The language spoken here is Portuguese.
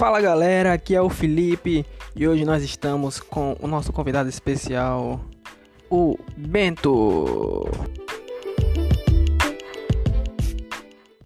Fala galera, aqui é o Felipe e hoje nós estamos com o nosso convidado especial, o Bento.